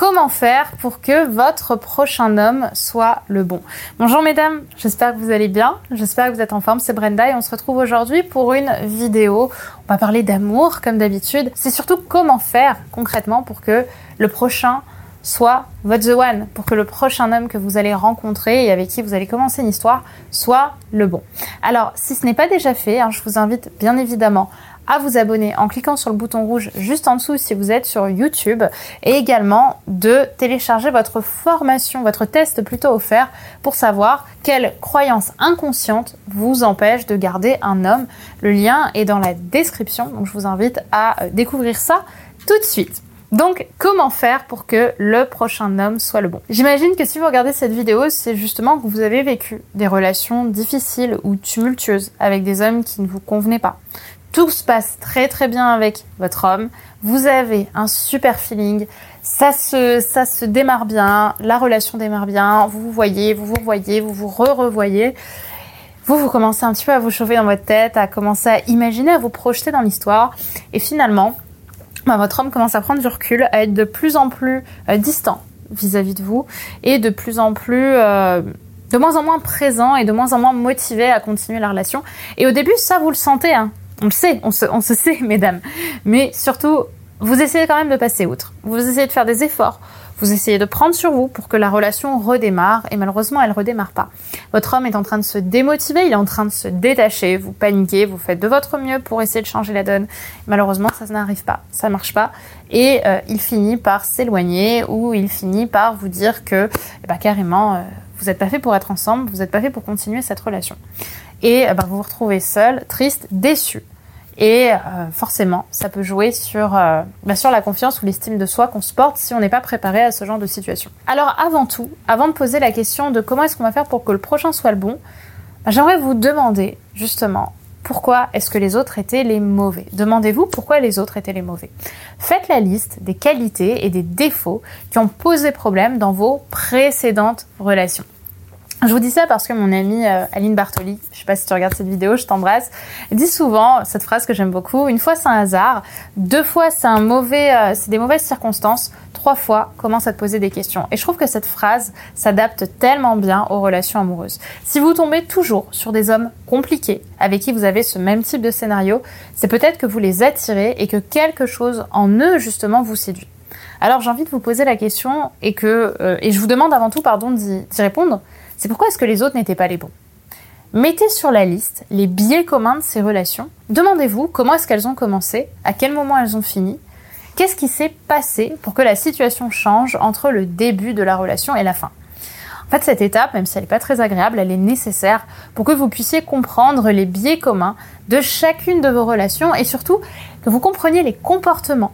comment faire pour que votre prochain homme soit le bon. Bonjour mesdames, j'espère que vous allez bien, j'espère que vous êtes en forme, c'est Brenda et on se retrouve aujourd'hui pour une vidéo. On va parler d'amour comme d'habitude. C'est surtout comment faire concrètement pour que le prochain soit votre the one, pour que le prochain homme que vous allez rencontrer et avec qui vous allez commencer une histoire soit le bon. Alors, si ce n'est pas déjà fait, hein, je vous invite bien évidemment à vous abonner en cliquant sur le bouton rouge juste en dessous si vous êtes sur YouTube et également de télécharger votre formation, votre test plutôt offert pour savoir quelle croyance inconsciente vous empêche de garder un homme. Le lien est dans la description, donc je vous invite à euh, découvrir ça tout de suite. Donc, comment faire pour que le prochain homme soit le bon? J'imagine que si vous regardez cette vidéo, c'est justement que vous avez vécu des relations difficiles ou tumultueuses avec des hommes qui ne vous convenaient pas. Tout se passe très très bien avec votre homme. Vous avez un super feeling. Ça se, ça se démarre bien. La relation démarre bien. Vous vous voyez, vous vous voyez, vous vous re-revoyez. Vous, vous commencez un petit peu à vous chauffer dans votre tête, à commencer à imaginer, à vous projeter dans l'histoire. Et finalement, bah, votre homme commence à prendre du recul, à être de plus en plus euh, distant vis-à-vis de vous et de plus en plus euh, de moins en moins présent et de moins en moins motivé à continuer la relation. Et au début, ça vous le sentez, hein. On le sait, on se, sait, mesdames. Mais surtout, vous essayez quand même de passer outre. Vous essayez de faire des efforts. Vous essayez de prendre sur vous pour que la relation redémarre et malheureusement elle redémarre pas. Votre homme est en train de se démotiver, il est en train de se détacher, vous paniquez, vous faites de votre mieux pour essayer de changer la donne. Malheureusement ça n'arrive pas, ça marche pas et euh, il finit par s'éloigner ou il finit par vous dire que eh ben, carrément euh, vous n'êtes pas fait pour être ensemble, vous n'êtes pas fait pour continuer cette relation. Et eh ben, vous vous retrouvez seul, triste, déçu. Et euh, forcément, ça peut jouer sur, euh, bah, sur la confiance ou l'estime de soi qu'on se porte si on n'est pas préparé à ce genre de situation. Alors avant tout, avant de poser la question de comment est-ce qu'on va faire pour que le prochain soit le bon, bah, j'aimerais vous demander justement pourquoi est-ce que les autres étaient les mauvais? Demandez-vous pourquoi les autres étaient les mauvais. Faites la liste des qualités et des défauts qui ont posé problème dans vos précédentes relations. Je vous dis ça parce que mon amie euh, Aline Bartoli, je sais pas si tu regardes cette vidéo, je t'embrasse, dit souvent cette phrase que j'aime beaucoup une fois c'est un hasard, deux fois c'est un mauvais, euh, c'est des mauvaises circonstances, trois fois commence à te poser des questions. Et je trouve que cette phrase s'adapte tellement bien aux relations amoureuses. Si vous tombez toujours sur des hommes compliqués avec qui vous avez ce même type de scénario, c'est peut-être que vous les attirez et que quelque chose en eux justement vous séduit. Alors j'ai envie de vous poser la question et que euh, et je vous demande avant tout pardon d'y répondre. C'est pourquoi est-ce que les autres n'étaient pas les bons? Mettez sur la liste les biais communs de ces relations. Demandez-vous comment est-ce qu'elles ont commencé, à quel moment elles ont fini, qu'est-ce qui s'est passé pour que la situation change entre le début de la relation et la fin? En fait, cette étape, même si elle n'est pas très agréable, elle est nécessaire pour que vous puissiez comprendre les biais communs de chacune de vos relations et surtout que vous compreniez les comportements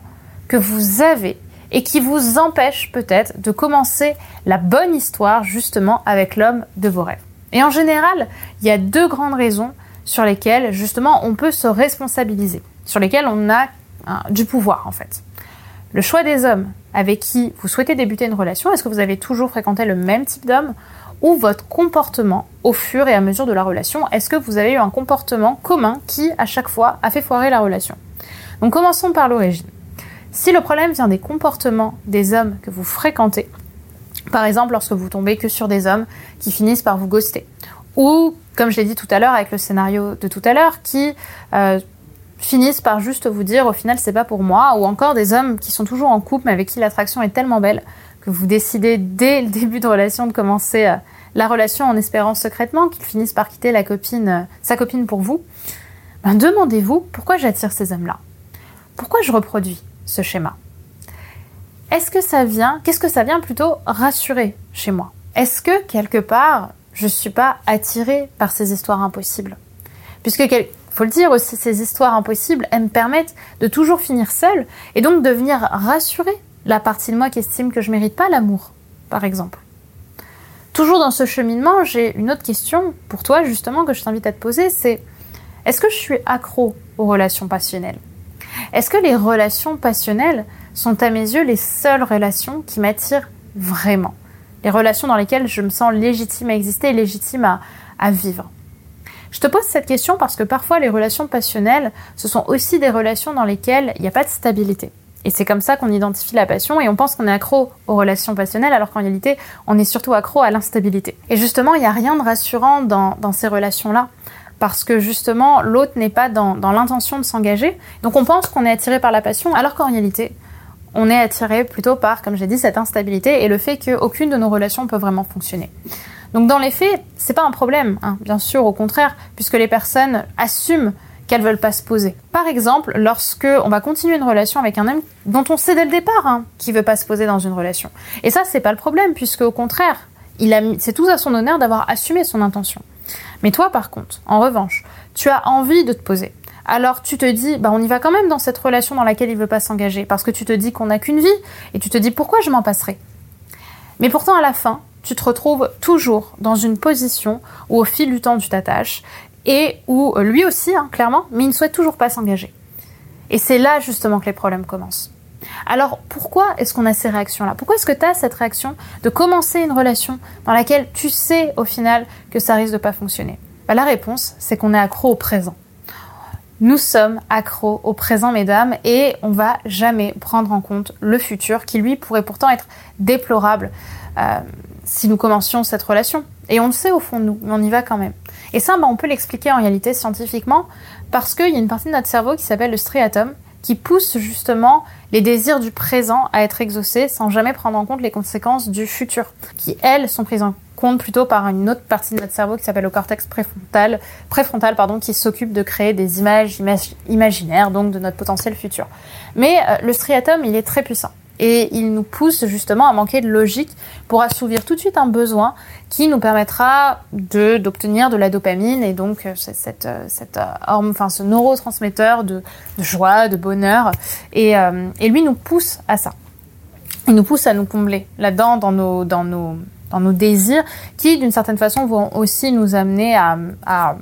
que vous avez et qui vous empêche peut-être de commencer la bonne histoire justement avec l'homme de vos rêves. Et en général, il y a deux grandes raisons sur lesquelles justement on peut se responsabiliser, sur lesquelles on a hein, du pouvoir en fait. Le choix des hommes avec qui vous souhaitez débuter une relation, est-ce que vous avez toujours fréquenté le même type d'homme ou votre comportement au fur et à mesure de la relation, est-ce que vous avez eu un comportement commun qui à chaque fois a fait foirer la relation? Donc commençons par l'origine. Si le problème vient des comportements des hommes que vous fréquentez, par exemple lorsque vous tombez que sur des hommes qui finissent par vous ghoster, ou comme je l'ai dit tout à l'heure avec le scénario de tout à l'heure, qui euh, finissent par juste vous dire au final c'est pas pour moi, ou encore des hommes qui sont toujours en couple mais avec qui l'attraction est tellement belle que vous décidez dès le début de relation de commencer euh, la relation en espérant secrètement qu'ils finissent par quitter la copine, euh, sa copine pour vous. Ben, demandez-vous pourquoi j'attire ces hommes-là? Pourquoi je reproduis? Ce schéma. Est-ce que ça vient, qu'est-ce que ça vient plutôt rassurer chez moi? Est-ce que quelque part, je ne suis pas attirée par ces histoires impossibles? Puisque, faut le dire aussi, ces histoires impossibles, elles me permettent de toujours finir seule et donc de venir rassurer la partie de moi qui estime que je mérite pas l'amour, par exemple. Toujours dans ce cheminement, j'ai une autre question pour toi justement que je t'invite à te poser, c'est est-ce que je suis accro aux relations passionnelles? Est-ce que les relations passionnelles sont à mes yeux les seules relations qui m'attirent vraiment? Les relations dans lesquelles je me sens légitime à exister et légitime à, vivre? Je te pose cette question parce que parfois les relations passionnelles, ce sont aussi des relations dans lesquelles il n'y a pas de stabilité. Et c'est comme ça qu'on identifie la passion et on pense qu'on est accro aux relations passionnelles alors qu'en réalité, on est surtout accro à l'instabilité. Et justement, il n'y a rien de rassurant dans, ces relations-là parce que justement, l'autre n'est pas dans, l'intention de s'engager. Donc on pense qu'on est attiré par la passion alors qu'en réalité, on est attiré plutôt par, comme j'ai dit, cette instabilité et le fait qu'aucune de nos relations peut vraiment fonctionner. Donc dans les faits, c'est pas un problème, hein, bien sûr, au contraire, puisque les personnes assument qu'elles veulent pas se poser. Par exemple, lorsque on va continuer une relation avec un homme dont on sait dès le départ hein, qu'il veut pas se poser dans une relation. Et ça, c'est pas le problème, puisque au contraire, c'est tout à son honneur d'avoir assumé son intention. Mais toi, par contre, en revanche, tu as envie de te poser. Alors tu te dis, bah on y va quand même dans cette relation dans laquelle il veut pas s'engager, parce que tu te dis qu'on n'a qu'une vie, et tu te dis pourquoi je m'en passerai? Mais pourtant à la fin, tu te retrouves toujours dans une position où au fil du temps tu t'attaches et où euh, lui aussi, hein, clairement, mais il ne souhaite toujours pas s'engager. Et c'est là justement que les problèmes commencent. Alors pourquoi est-ce qu'on a ces réactions-là? Pourquoi est-ce que tu as cette réaction de commencer une relation dans laquelle tu sais au final que ça risque de pas fonctionner? Bah, La réponse, c'est qu'on est accro au présent. Nous sommes accros au présent, mesdames, et on va jamais prendre en compte le futur qui, lui, pourrait pourtant être déplorable euh, si nous commencions cette relation. Et on le sait au fond de nous, mais on y va quand même. Et ça, bah, on peut l'expliquer en réalité scientifiquement parce qu'il y a une partie de notre cerveau qui s'appelle le striatum qui pousse justement les désirs du présent à être exaucés sans jamais prendre en compte les conséquences du futur, qui elles sont prises en compte plutôt par une autre partie de notre cerveau qui s'appelle le cortex préfrontal, préfrontal pardon, qui s'occupe de créer des images imaginaires donc de notre potentiel futur. Mais euh, le striatum, il est très puissant et il nous pousse justement à manquer de logique pour assouvir tout de suite un besoin qui nous permettra de d'obtenir de la dopamine et donc euh, cette euh, cette hormone, enfin ce neurotransmetteur de, joie, de bonheur et, et lui nous pousse à ça. Il nous pousse à nous combler là-dedans dans nos dans nos dans nos désirs, qui d'une certaine façon vont aussi nous amener à, à,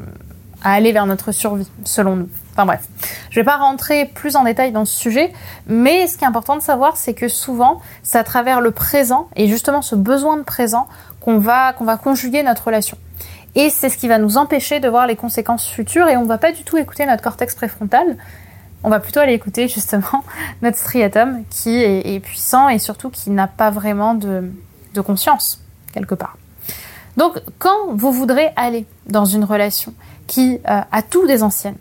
aller vers notre survie, selon nous. Enfin bref, je vais pas rentrer plus en détail dans ce sujet, mais ce qui est important de savoir, c'est que souvent, c'est à travers le présent et justement ce besoin de présent qu'on va qu'on va conjuguer notre relation. Et c'est ce qui va nous empêcher de voir les conséquences futures et on va pas du tout écouter notre cortex préfrontal. On va plutôt aller écouter justement notre striatum qui est, puissant et surtout qui n'a pas vraiment de, de conscience quelque part. Donc, quand vous voudrez aller dans une relation qui euh, a tout des anciennes,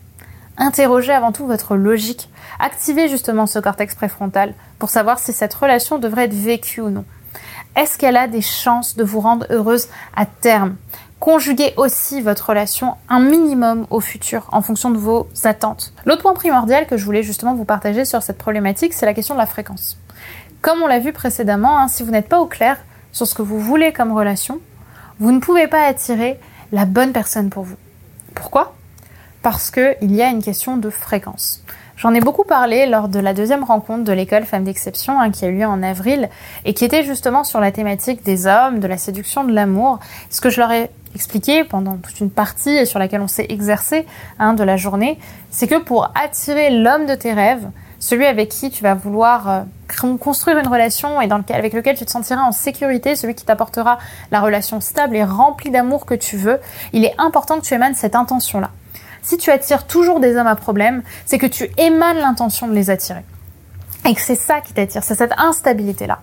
interrogez avant tout votre logique, activez justement ce cortex préfrontal pour savoir si cette relation devrait être vécue ou non. Est-ce qu'elle a des chances de vous rendre heureuse à terme? Conjuguez aussi votre relation un minimum au futur en fonction de vos attentes. L'autre point primordial que je voulais justement vous partager sur cette problématique, c'est la question de la fréquence. Comme on l'a vu précédemment, hein, si vous n'êtes pas au clair sur ce que vous voulez comme relation, vous ne pouvez pas attirer la bonne personne pour vous. Pourquoi? Parce qu'il y a une question de fréquence. J'en ai beaucoup parlé lors de la deuxième rencontre de l'école Femmes d'Exception hein, qui a eu lieu en avril et qui était justement sur la thématique des hommes, de la séduction, de l'amour. Ce que je leur ai expliqué pendant toute une partie et sur laquelle on s'est exercé hein, de la journée, c'est que pour attirer l'homme de tes rêves, celui avec qui tu vas vouloir euh, construire une relation et dans avec lequel tu te sentiras en sécurité, celui qui t'apportera la relation stable et remplie d'amour que tu veux, il est important que tu émanes cette intention-là. Si tu attires toujours des hommes à problème, c'est que tu émanes l'intention de les attirer. Et que c'est ça qui t'attire, c'est cette instabilité-là.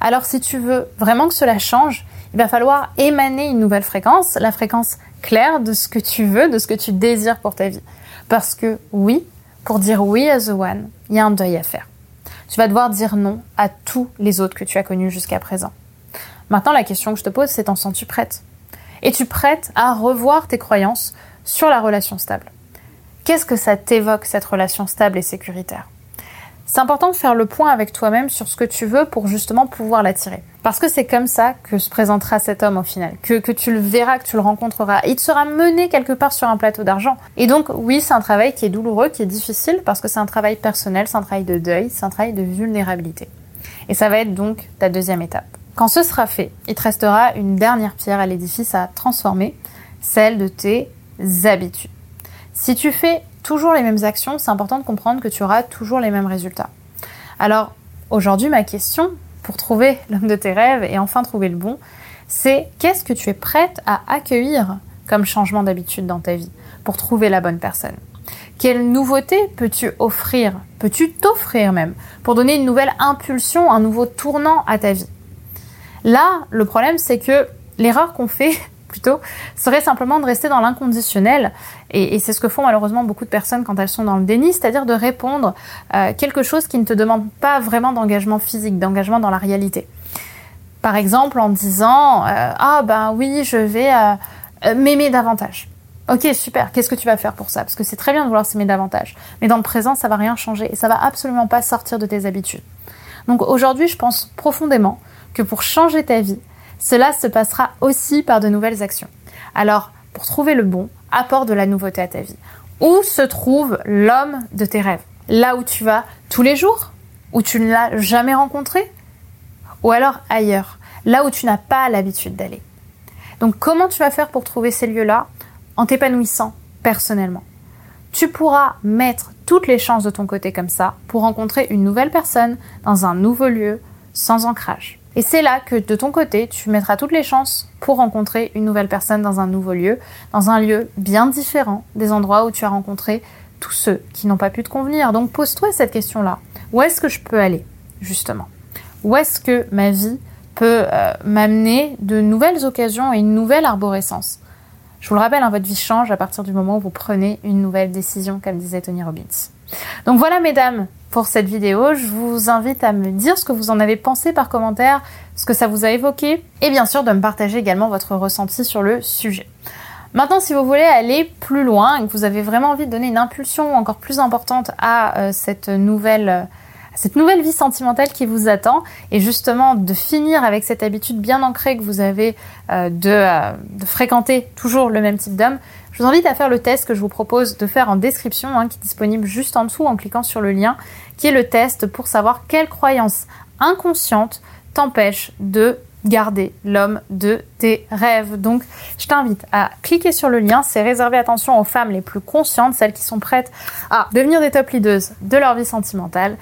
Alors si tu veux vraiment que cela change, il va falloir émaner une nouvelle fréquence, la fréquence claire de ce que tu veux, de ce que tu désires pour ta vie. Parce que oui, pour dire oui à The One, il y a un deuil à faire. Tu vas devoir dire non à tous les autres que tu as connus jusqu'à présent. Maintenant, la question que je te pose, c'est en sens-tu prête? Es-tu prête à revoir tes croyances sur la relation stable Qu'est-ce que ça t'évoque, cette relation stable et sécuritaire? C'est important de faire le point avec toi-même sur ce que tu veux pour justement pouvoir l'attirer. Parce que c'est comme ça que se présentera cet homme au final, que, que tu le verras, que tu le rencontreras. Il te sera mené quelque part sur un plateau d'argent. Et donc oui, c'est un travail qui est douloureux, qui est difficile, parce que c'est un travail personnel, c'est un travail de deuil, c'est un travail de vulnérabilité. Et ça va être donc ta deuxième étape. Quand ce sera fait, il te restera une dernière pierre à l'édifice à transformer, celle de tes habitudes. Si tu fais toujours les mêmes actions, c'est important de comprendre que tu auras toujours les mêmes résultats. Alors, aujourd'hui, ma question, pour trouver l'homme de tes rêves et enfin trouver le bon, c'est qu'est-ce que tu es prête à accueillir comme changement d'habitude dans ta vie pour trouver la bonne personne? Quelle nouveauté peux-tu offrir Peux-tu t'offrir même pour donner une nouvelle impulsion, un nouveau tournant à ta vie? Là, le problème, c'est que l'erreur qu'on fait, plutôt, serait simplement de rester dans l'inconditionnel. Et, c'est ce que font malheureusement beaucoup de personnes quand elles sont dans le déni, c'est-à-dire de répondre à euh, quelque chose qui ne te demande pas vraiment d'engagement physique, d'engagement dans la réalité. Par exemple, en disant euh, Ah ben oui, je vais euh, m'aimer davantage. Ok, super. Qu'est-ce que tu vas faire pour ça? Parce que c'est très bien de vouloir s'aimer davantage. Mais dans le présent, ça va rien changer et ça va absolument pas sortir de tes habitudes. Donc aujourd'hui, je pense profondément que pour changer ta vie, cela se passera aussi par de nouvelles actions. Alors, pour trouver le bon, apporte de la nouveauté à ta vie. Où se trouve l'homme de tes rêves? Là où tu vas tous les jours? Où tu ne l'as jamais rencontré? Ou alors ailleurs, là où tu n'as pas l'habitude d'aller? Donc comment tu vas faire pour trouver ces lieux-là? En t'épanouissant personnellement. Tu pourras mettre toutes les chances de ton côté comme ça pour rencontrer une nouvelle personne dans un nouveau lieu sans ancrage. Et c'est là que de ton côté, tu mettras toutes les chances pour rencontrer une nouvelle personne dans un nouveau lieu, dans un lieu bien différent des endroits où tu as rencontré tous ceux qui n'ont pas pu te convenir. Donc pose-toi cette question-là. Où est-ce que je peux aller, justement? Où est-ce que ma vie peut euh, m'amener de nouvelles occasions et une nouvelle arborescence? Je vous le rappelle, hein, votre vie change à partir du moment où vous prenez une nouvelle décision, comme disait Tony Robbins. Donc voilà, mesdames, pour cette vidéo. Je vous invite à me dire ce que vous en avez pensé par commentaire, ce que ça vous a évoqué, et bien sûr de me partager également votre ressenti sur le sujet. Maintenant, si vous voulez aller plus loin et que vous avez vraiment envie de donner une impulsion encore plus importante à euh, cette nouvelle cette nouvelle vie sentimentale qui vous attend et justement de finir avec cette habitude bien ancrée que vous avez euh, euh, de, fréquenter toujours le même type d'homme, je vous invite à faire le test que je vous propose de faire en description, hein, qui est disponible juste en dessous en cliquant sur le lien, qui est le test pour savoir quelle croyance inconsciente t'empêche de garder l'homme de tes rêves. Donc, je t'invite à cliquer sur le lien. C'est réservé, attention, aux femmes les plus conscientes, celles qui sont prêtes à devenir des top leaders de leur vie sentimentale.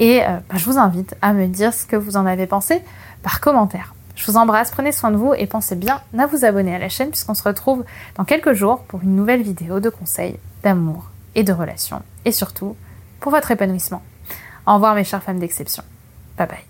Et euh, bah, je vous invite à me dire ce que vous en avez pensé par commentaire. Je vous embrasse, prenez soin de vous et pensez bien à vous abonner à la chaîne puisqu'on se retrouve dans quelques jours pour une nouvelle vidéo de conseils d'amour et de relations et surtout pour votre épanouissement. Au revoir mes chères femmes d'exception. Bye bye.